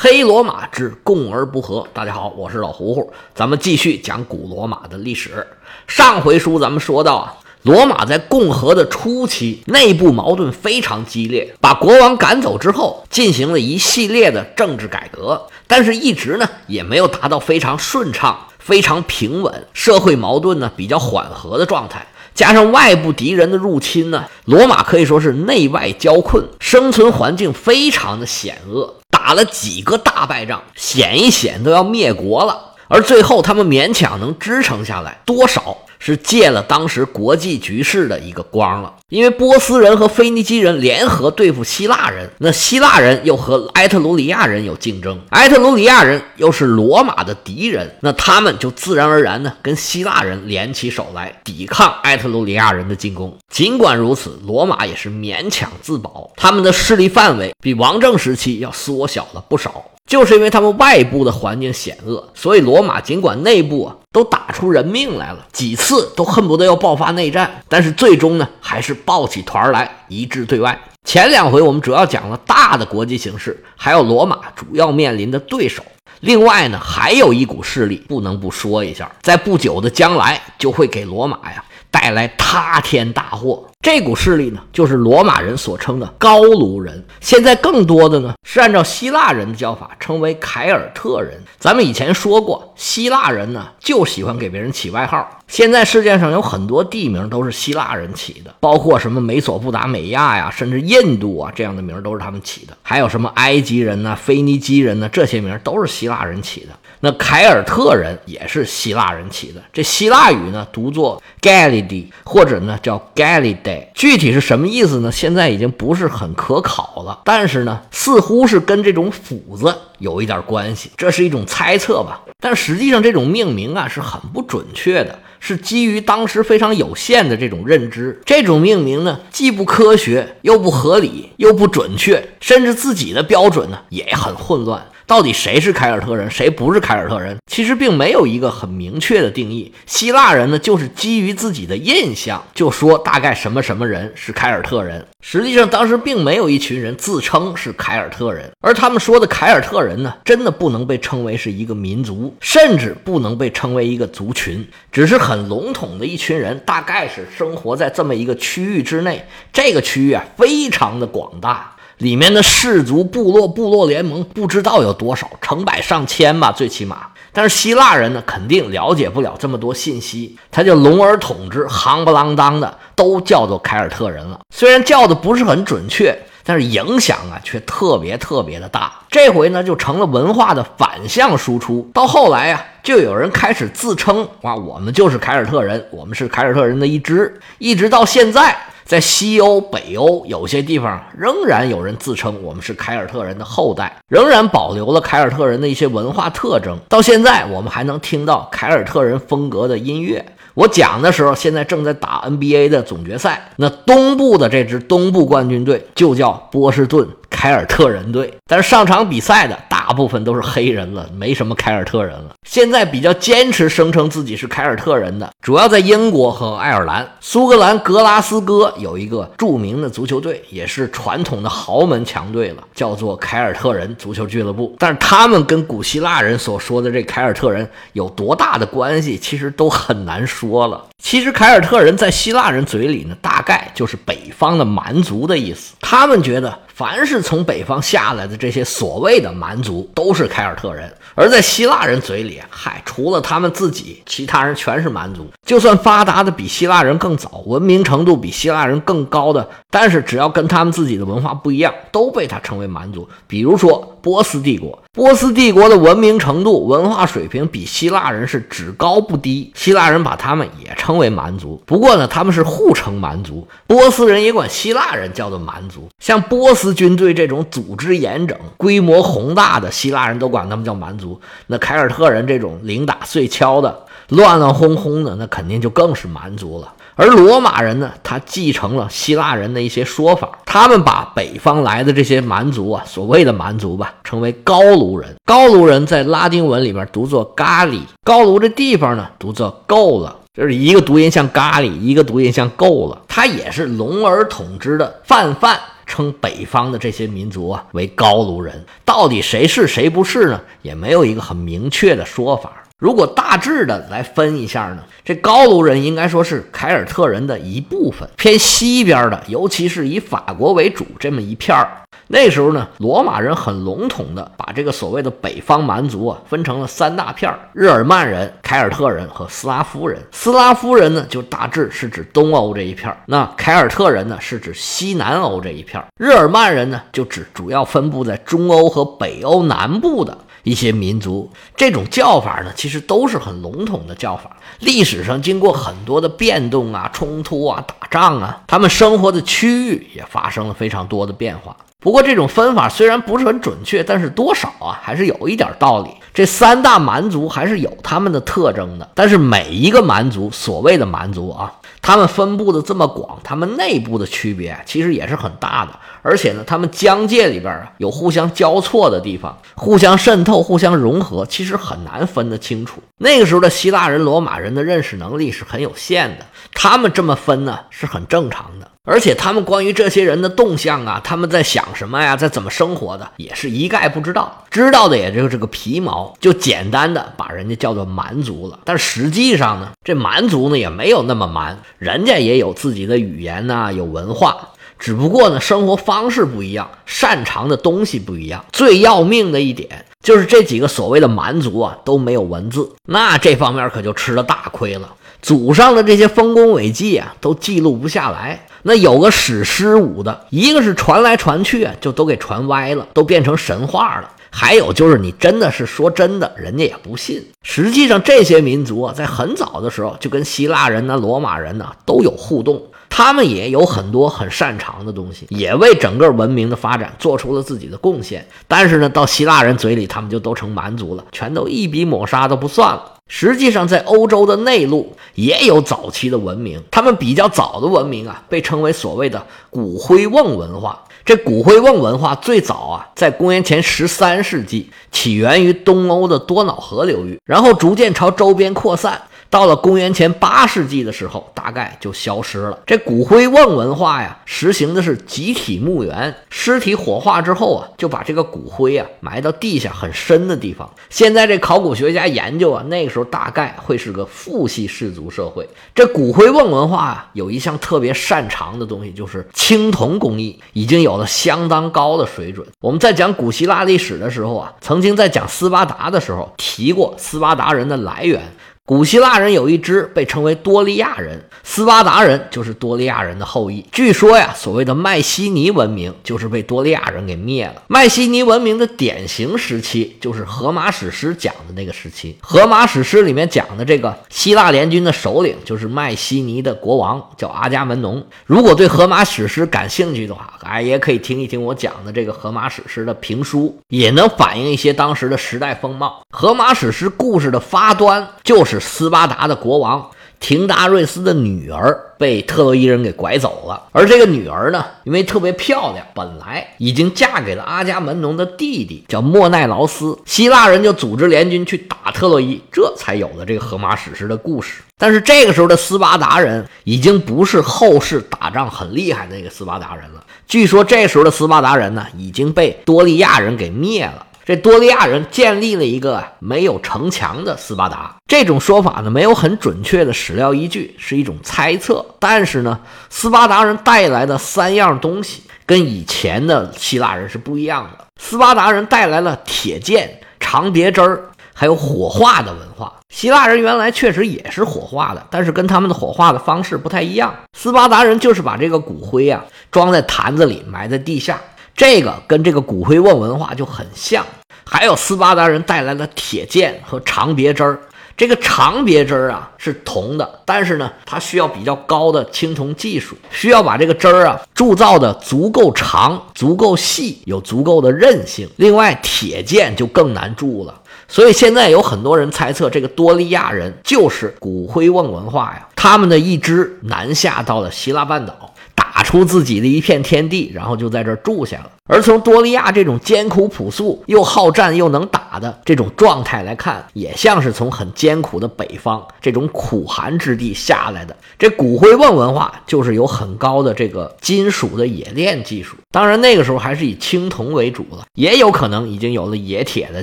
黑罗马之共而不和。大家好，我是老胡胡，咱们继续讲古罗马的历史。上回书咱们说到啊，罗马在共和的初期，内部矛盾非常激烈，把国王赶走之后，进行了一系列的政治改革，但是一直呢也没有达到非常顺畅、非常平稳，社会矛盾呢比较缓和的状态。加上外部敌人的入侵呢，罗马可以说是内外交困，生存环境非常的险恶。打了几个大败仗，险一险都要灭国了，而最后他们勉强能支撑下来，多少是借了当时国际局势的一个光了。因为波斯人和腓尼基人联合对付希腊人，那希腊人又和埃特鲁里亚人有竞争，埃特鲁里亚人又是罗马的敌人，那他们就自然而然呢跟希腊人联起手来抵抗埃特鲁里亚人的进攻。尽管如此，罗马也是勉强自保，他们的势力范围比王政时期要缩小了不少。就是因为他们外部的环境险恶，所以罗马尽管内部啊都打出人命来了，几次都恨不得要爆发内战，但是最终呢还是抱起团来一致对外。前两回我们主要讲了大的国际形势，还有罗马主要面临的对手。另外呢，还有一股势力不能不说一下，在不久的将来就会给罗马呀带来塌天大祸。这股势力呢，就是罗马人所称的高卢人。现在更多的呢，是按照希腊人的叫法，称为凯尔特人。咱们以前说过，希腊人呢就喜欢给别人起外号。现在世界上有很多地名都是希腊人起的，包括什么美索不达美亚呀，甚至印度啊这样的名都是他们起的。还有什么埃及人呢、腓尼基人呢，这些名都是希腊人起的。那凯尔特人也是希腊人起的，这希腊语呢读作 Gallidi，或者呢叫 Gallide，具体是什么意思呢？现在已经不是很可考了。但是呢，似乎是跟这种斧子有一点关系，这是一种猜测吧。但实际上这种命名啊是很不准确的，是基于当时非常有限的这种认知。这种命名呢既不科学，又不合理，又不准确，甚至自己的标准呢也很混乱。到底谁是凯尔特人，谁不是凯尔特人？其实并没有一个很明确的定义。希腊人呢，就是基于自己的印象，就说大概什么什么人是凯尔特人。实际上，当时并没有一群人自称是凯尔特人，而他们说的凯尔特人呢，真的不能被称为是一个民族，甚至不能被称为一个族群，只是很笼统的一群人，大概是生活在这么一个区域之内。这个区域啊，非常的广大。里面的氏族、部落、部落联盟不知道有多少，成百上千吧，最起码。但是希腊人呢，肯定了解不了这么多信息，他就笼而统之，夯不啷当的都叫做凯尔特人了。虽然叫的不是很准确，但是影响啊却特别特别的大。这回呢，就成了文化的反向输出。到后来呀，就有人开始自称哇，我们就是凯尔特人，我们是凯尔特人的一支，一直到现在。在西欧、北欧有些地方，仍然有人自称我们是凯尔特人的后代，仍然保留了凯尔特人的一些文化特征。到现在，我们还能听到凯尔特人风格的音乐。我讲的时候，现在正在打 NBA 的总决赛，那东部的这支东部冠军队就叫波士顿。凯尔特人队，但是上场比赛的大部分都是黑人了，没什么凯尔特人了。现在比较坚持声称自己是凯尔特人的，主要在英国和爱尔兰。苏格兰格拉斯哥有一个著名的足球队，也是传统的豪门强队了，叫做凯尔特人足球俱乐部。但是他们跟古希腊人所说的这凯尔特人有多大的关系，其实都很难说了。其实凯尔特人在希腊人嘴里呢，大概就是北方的蛮族的意思。他们觉得。凡是从北方下来的这些所谓的蛮族，都是凯尔特人。而在希腊人嘴里，嗨，除了他们自己，其他人全是蛮族。就算发达的比希腊人更早，文明程度比希腊人更高的，但是只要跟他们自己的文化不一样，都被他称为蛮族。比如说波斯帝国，波斯帝国的文明程度、文化水平比希腊人是只高不低，希腊人把他们也称为蛮族。不过呢，他们是互称蛮族，波斯人也管希腊人叫做蛮族。像波斯军队这种组织严整、规模宏大的，希腊人都管他们叫蛮族。那凯尔特人这种零打碎敲的、乱乱哄哄的，那肯定就更是蛮族了。而罗马人呢，他继承了希腊人的一些说法，他们把北方来的这些蛮族啊，所谓的蛮族吧，称为高卢人。高卢人在拉丁文里面读作咖喱，高卢这地方呢读作够了，就是一个读音像咖喱，一个读音像够了，他也是龙儿统之的泛泛。称北方的这些民族啊为高卢人。到底谁是谁不是呢？也没有一个很明确的说法。如果大致的来分一下呢，这高卢人应该说是凯尔特人的一部分，偏西边的，尤其是以法国为主这么一片儿。那时候呢，罗马人很笼统的把这个所谓的北方蛮族啊分成了三大片儿：日耳曼人、凯尔特人和斯拉夫人。斯拉夫人呢，就大致是指东欧这一片儿；那凯尔特人呢，是指西南欧这一片儿；日耳曼人呢，就指主要分布在中欧和北欧南部的。一些民族这种叫法呢，其实都是很笼统的叫法。历史上经过很多的变动啊、冲突啊、打仗啊，他们生活的区域也发生了非常多的变化。不过这种分法虽然不是很准确，但是多少啊还是有一点道理。这三大蛮族还是有他们的特征的，但是每一个蛮族，所谓的蛮族啊。他们分布的这么广，他们内部的区别其实也是很大的，而且呢，他们疆界里边啊有互相交错的地方，互相渗透、互相融合，其实很难分得清楚。那个时候的希腊人、罗马人的认识能力是很有限的，他们这么分呢是很正常的。而且他们关于这些人的动向啊，他们在想什么呀，在怎么生活的，也是一概不知道，知道的也就是这个皮毛，就简单的把人家叫做蛮族了。但实际上呢，这蛮族呢也没有那么蛮，人家也有自己的语言呐，有文化，只不过呢生活方式不一样，擅长的东西不一样。最要命的一点就是这几个所谓的蛮族啊都没有文字，那这方面可就吃了大亏了。祖上的这些丰功伟绩啊，都记录不下来。那有个史诗舞的，一个是传来传去啊，就都给传歪了，都变成神话了。还有就是你真的是说真的，人家也不信。实际上，这些民族啊，在很早的时候就跟希腊人呢、罗马人呢都有互动，他们也有很多很擅长的东西，也为整个文明的发展做出了自己的贡献。但是呢，到希腊人嘴里，他们就都成蛮族了，全都一笔抹杀都不算了。实际上，在欧洲的内陆也有早期的文明，他们比较早的文明啊，被称为所谓的骨灰瓮文化。这骨灰瓮文化最早啊，在公元前十三世纪起源于东欧的多瑙河流域，然后逐渐朝周边扩散。到了公元前八世纪的时候，大概就消失了。这骨灰瓮文化呀，实行的是集体墓园，尸体火化之后啊，就把这个骨灰啊埋到地下很深的地方。现在这考古学家研究啊，那个时候大概会是个父系氏族社会。这骨灰瓮文化啊，有一项特别擅长的东西，就是青铜工艺，已经有了相当高的水准。我们在讲古希腊历史的时候啊，曾经在讲斯巴达的时候提过斯巴达人的来源。古希腊人有一支被称为多利亚人，斯巴达人就是多利亚人的后裔。据说呀，所谓的迈锡尼文明就是被多利亚人给灭了。迈锡尼文明的典型时期就是荷马史诗讲的那个时期。荷马史诗里面讲的这个希腊联军的首领就是迈锡尼的国王，叫阿伽门农。如果对荷马史诗感兴趣的话，哎，也可以听一听我讲的这个荷马史诗的评书，也能反映一些当时的时代风貌。荷马史诗故事的发端就是。斯巴达的国王廷达瑞斯的女儿被特洛伊人给拐走了，而这个女儿呢，因为特别漂亮，本来已经嫁给了阿伽门农的弟弟，叫莫奈劳斯。希腊人就组织联军去打特洛伊，这才有了这个荷马史诗的故事。但是这个时候的斯巴达人已经不是后世打仗很厉害的那个斯巴达人了。据说这时候的斯巴达人呢，已经被多利亚人给灭了。这多利亚人建立了一个没有城墙的斯巴达，这种说法呢没有很准确的史料依据，是一种猜测。但是呢，斯巴达人带来的三样东西跟以前的希腊人是不一样的。斯巴达人带来了铁剑、长别针儿，还有火化的文化。希腊人原来确实也是火化的，但是跟他们的火化的方式不太一样。斯巴达人就是把这个骨灰啊装在坛子里埋在地下。这个跟这个骨灰瓮文化就很像，还有斯巴达人带来的铁剑和长别针儿。这个长别针儿啊是铜的，但是呢，它需要比较高的青铜技术，需要把这个针儿啊铸造的足够长、足够细，有足够的韧性。另外，铁剑就更难铸了。所以现在有很多人猜测，这个多利亚人就是骨灰瓮文化呀，他们的一支南下到了希腊半岛。打出自己的一片天地，然后就在这儿住下了。而从多利亚这种艰苦朴素、又好战又能打的这种状态来看，也像是从很艰苦的北方这种苦寒之地下来的。这骨灰瓮文化就是有很高的这个金属的冶炼技术，当然那个时候还是以青铜为主了，也有可能已经有了冶铁的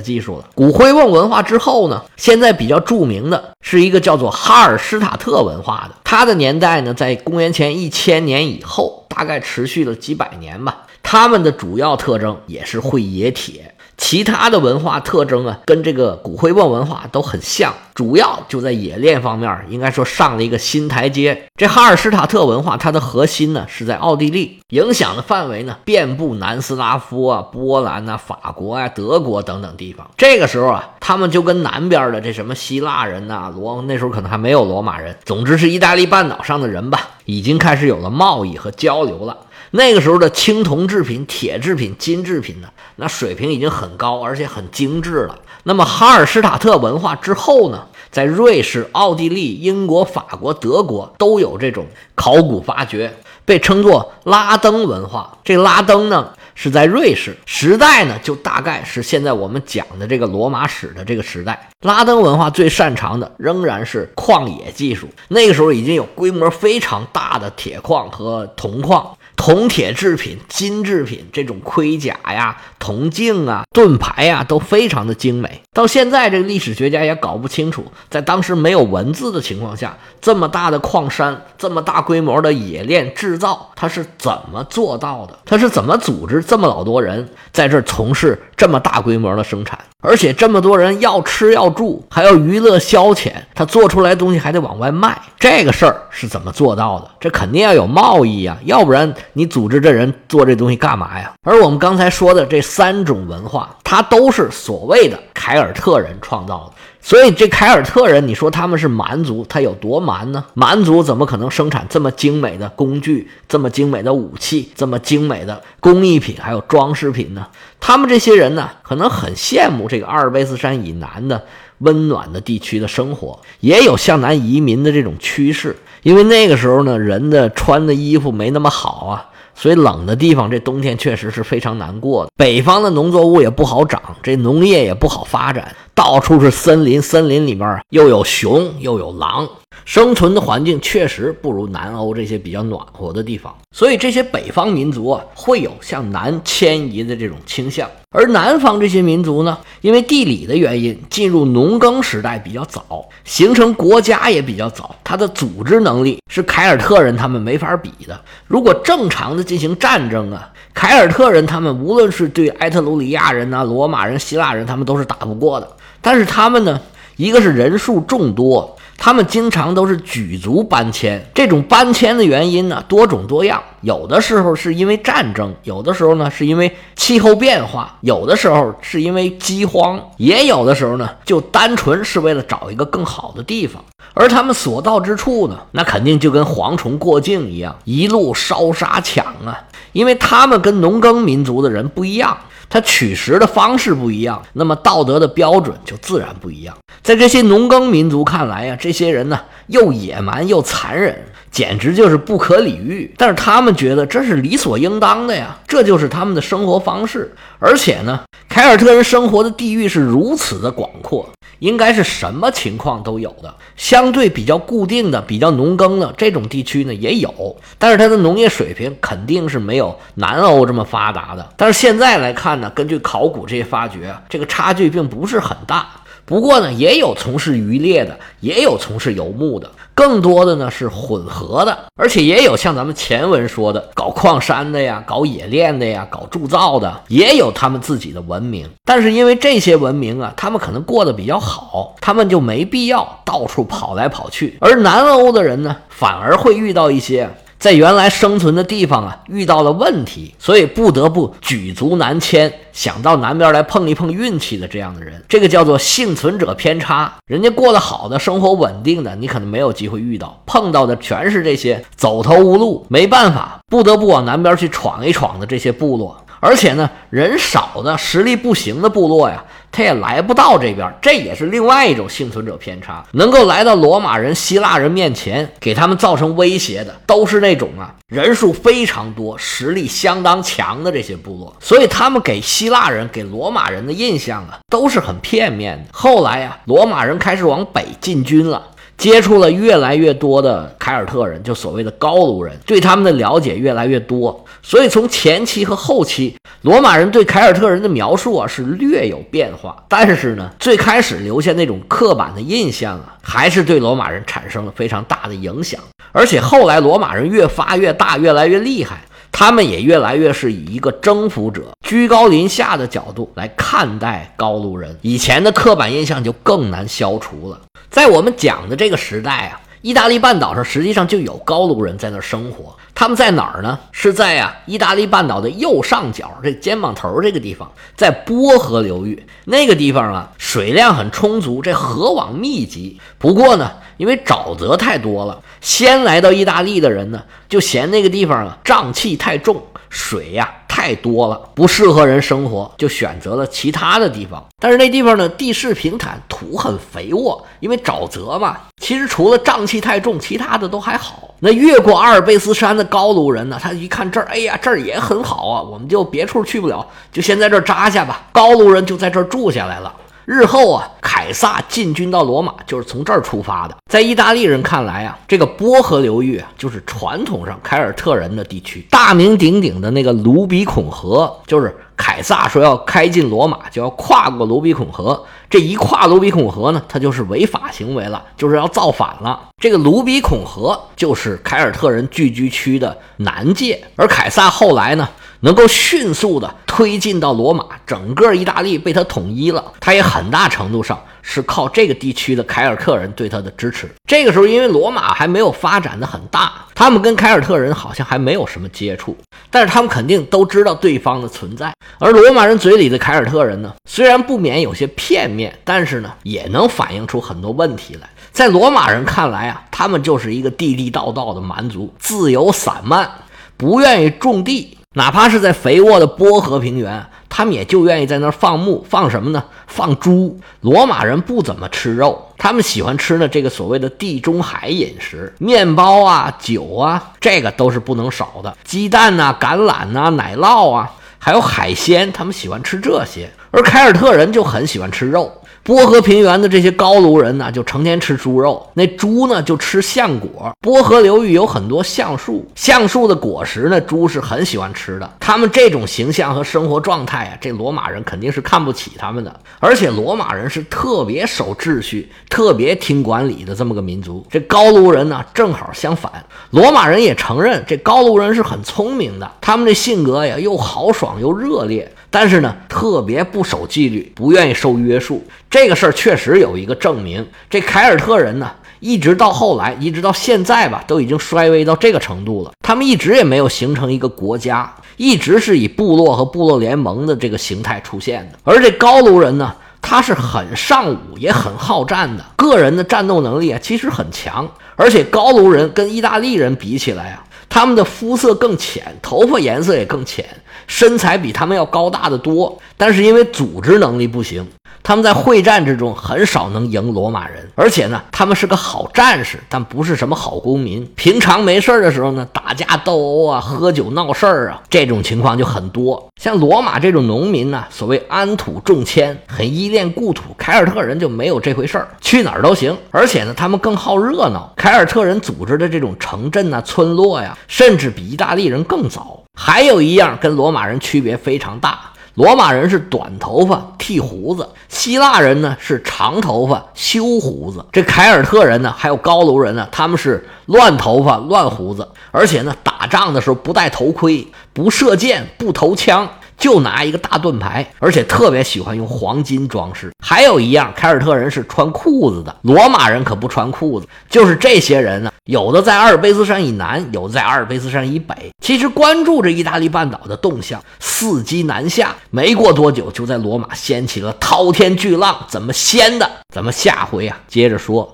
技术了。骨灰瓮文化之后呢，现在比较著名的是一个叫做哈尔施塔特文化的，它的年代呢在公元前一千年以后，大概持续了几百年吧。他们的主要特征也是会冶铁，其他的文化特征啊，跟这个骨灰瓮文化都很像，主要就在冶炼方面，应该说上了一个新台阶。这哈尔施塔特文化，它的核心呢是在奥地利，影响的范围呢遍布南斯拉夫啊、波兰呐、法国啊、德国等等地方。这个时候啊，他们就跟南边的这什么希腊人呐、罗那时候可能还没有罗马人，总之是意大利半岛上的人吧，已经开始有了贸易和交流了。那个时候的青铜制品、铁制品、金制品呢，那水平已经很高，而且很精致了。那么哈尔施塔特文化之后呢，在瑞士、奥地利、英国、法国、德国都有这种考古发掘，被称作拉登文化。这拉登呢是在瑞士，时代呢就大概是现在我们讲的这个罗马史的这个时代。拉登文化最擅长的仍然是矿冶技术，那个时候已经有规模非常大的铁矿和铜矿。铜铁制品、金制品，这种盔甲呀、铜镜啊、盾牌呀，都非常的精美。到现在，这个历史学家也搞不清楚，在当时没有文字的情况下，这么大的矿山、这么大规模的冶炼制造，它是怎么做到的？它是怎么组织这么老多人在这从事这么大规模的生产？而且这么多人要吃要住，还要娱乐消遣，他做出来东西还得往外卖，这个事儿是怎么做到的？这肯定要有贸易呀，要不然你组织这人做这东西干嘛呀？而我们刚才说的这三种文化，它都是所谓的凯尔特人创造的。所以这凯尔特人，你说他们是蛮族，他有多蛮呢？蛮族怎么可能生产这么精美的工具、这么精美的武器、这么精美的工艺品还有装饰品呢？他们这些人呢，可能很羡慕这个阿尔卑斯山以南的温暖的地区的生活，也有向南移民的这种趋势。因为那个时候呢，人的穿的衣服没那么好啊。所以冷的地方，这冬天确实是非常难过的。北方的农作物也不好长，这农业也不好发展，到处是森林，森林里面又有熊又有狼，生存的环境确实不如南欧这些比较暖和的地方。所以这些北方民族啊，会有向南迁移的这种倾向。而南方这些民族呢，因为地理的原因，进入农耕时代比较早，形成国家也比较早，它的组织能力是凯尔特人他们没法比的。如果正常的进行战争啊，凯尔特人他们无论是对埃特鲁里亚人呐、罗马人、希腊人，他们都是打不过的。但是他们呢，一个是人数众多。他们经常都是举族搬迁，这种搬迁的原因呢多种多样，有的时候是因为战争，有的时候呢是因为气候变化，有的时候是因为饥荒，也有的时候呢就单纯是为了找一个更好的地方。而他们所到之处呢，那肯定就跟蝗虫过境一样，一路烧杀抢啊，因为他们跟农耕民族的人不一样。他取食的方式不一样，那么道德的标准就自然不一样。在这些农耕民族看来呀，这些人呢又野蛮又残忍，简直就是不可理喻。但是他们觉得这是理所应当的呀，这就是他们的生活方式。而且呢，凯尔特人生活的地域是如此的广阔。应该是什么情况都有的，相对比较固定的、比较农耕的这种地区呢也有，但是它的农业水平肯定是没有南欧这么发达的。但是现在来看呢，根据考古这些发掘，这个差距并不是很大。不过呢，也有从事渔猎的，也有从事游牧的，更多的呢是混合的，而且也有像咱们前文说的搞矿山的呀，搞冶炼的呀，搞铸造的，也有他们自己的文明。但是因为这些文明啊，他们可能过得比较好，他们就没必要到处跑来跑去。而南欧的人呢，反而会遇到一些。在原来生存的地方啊，遇到了问题，所以不得不举足南迁，想到南边来碰一碰运气的这样的人，这个叫做幸存者偏差。人家过得好的生活稳定的，你可能没有机会遇到，碰到的全是这些走投无路、没办法、不得不往南边去闯一闯的这些部落。而且呢，人少的、实力不行的部落呀。他也来不到这边。这也是另外一种幸存者偏差。能够来到罗马人、希腊人面前，给他们造成威胁的，都是那种啊人数非常多、实力相当强的这些部落。所以他们给希腊人、给罗马人的印象啊，都是很片面的。后来呀，罗马人开始往北进军了。接触了越来越多的凯尔特人，就所谓的高卢人，对他们的了解越来越多。所以从前期和后期，罗马人对凯尔特人的描述啊是略有变化。但是呢，最开始留下那种刻板的印象啊，还是对罗马人产生了非常大的影响。而且后来罗马人越发越大，越来越厉害，他们也越来越是以一个征服者、居高临下的角度来看待高卢人。以前的刻板印象就更难消除了。在我们讲的这个时代啊，意大利半岛上实际上就有高卢人在那生活。他们在哪儿呢？是在啊意大利半岛的右上角这肩膀头这个地方，在波河流域那个地方啊，水量很充足，这河网密集。不过呢，因为沼泽太多了，先来到意大利的人呢，就嫌那个地方啊瘴气太重，水呀。太多了，不适合人生活，就选择了其他的地方。但是那地方呢，地势平坦，土很肥沃，因为沼泽嘛。其实除了瘴气太重，其他的都还好。那越过阿尔卑斯山的高卢人呢，他一看这儿，哎呀，这儿也很好啊，我们就别处去不了，就先在这儿扎下吧。高卢人就在这儿住下来了。日后啊，凯撒进军到罗马就是从这儿出发的。在意大利人看来啊，这个波河流域啊，就是传统上凯尔特人的地区。大名鼎鼎的那个卢比孔河，就是凯撒说要开进罗马，就要跨过卢比孔河。这一跨卢比孔河呢，它就是违法行为了，就是要造反了。这个卢比孔河就是凯尔特人聚居区的南界，而凯撒后来呢？能够迅速的推进到罗马，整个意大利被他统一了。他也很大程度上是靠这个地区的凯尔特人对他的支持。这个时候，因为罗马还没有发展的很大，他们跟凯尔特人好像还没有什么接触，但是他们肯定都知道对方的存在。而罗马人嘴里的凯尔特人呢，虽然不免有些片面，但是呢，也能反映出很多问题来。在罗马人看来啊，他们就是一个地地道道的蛮族，自由散漫，不愿意种地。哪怕是在肥沃的波河平原，他们也就愿意在那儿放牧，放什么呢？放猪。罗马人不怎么吃肉，他们喜欢吃呢这个所谓的地中海饮食，面包啊、酒啊，这个都是不能少的。鸡蛋呐、橄榄呐、奶酪啊，还有海鲜，他们喜欢吃这些。而凯尔特人就很喜欢吃肉。波河平原的这些高卢人呢，就成天吃猪肉。那猪呢，就吃橡果。波河流域有很多橡树，橡树的果实呢，猪是很喜欢吃的。他们这种形象和生活状态啊，这罗马人肯定是看不起他们的。而且罗马人是特别守秩序、特别听管理的这么个民族。这高卢人呢，正好相反。罗马人也承认这高卢人是很聪明的，他们这性格呀，又豪爽又热烈。但是呢，特别不守纪律，不愿意受约束。这个事儿确实有一个证明。这凯尔特人呢，一直到后来，一直到现在吧，都已经衰微到这个程度了。他们一直也没有形成一个国家，一直是以部落和部落联盟的这个形态出现的。而这高卢人呢，他是很尚武，也很好战的，个人的战斗能力啊，其实很强。而且高卢人跟意大利人比起来啊，他们的肤色更浅，头发颜色也更浅。身材比他们要高大的多，但是因为组织能力不行，他们在会战之中很少能赢罗马人。而且呢，他们是个好战士，但不是什么好公民。平常没事的时候呢，打架斗殴啊，喝酒闹事儿啊，这种情况就很多。像罗马这种农民呢，所谓安土重迁，很依恋故土。凯尔特人就没有这回事儿，去哪儿都行。而且呢，他们更好热闹。凯尔特人组织的这种城镇啊、村落呀，甚至比意大利人更早。还有一样跟罗马人区别非常大，罗马人是短头发剃胡子，希腊人呢是长头发修胡子。这凯尔特人呢，还有高卢人呢，他们是乱头发乱胡子，而且呢打仗的时候不戴头盔，不射箭，不投枪。就拿一个大盾牌，而且特别喜欢用黄金装饰。还有一样，凯尔特人是穿裤子的，罗马人可不穿裤子。就是这些人呢，有的在阿尔卑斯山以南，有的在阿尔卑斯山以北。其实关注着意大利半岛的动向，伺机南下。没过多久，就在罗马掀起了滔天巨浪。怎么掀的？咱们下回啊接着说。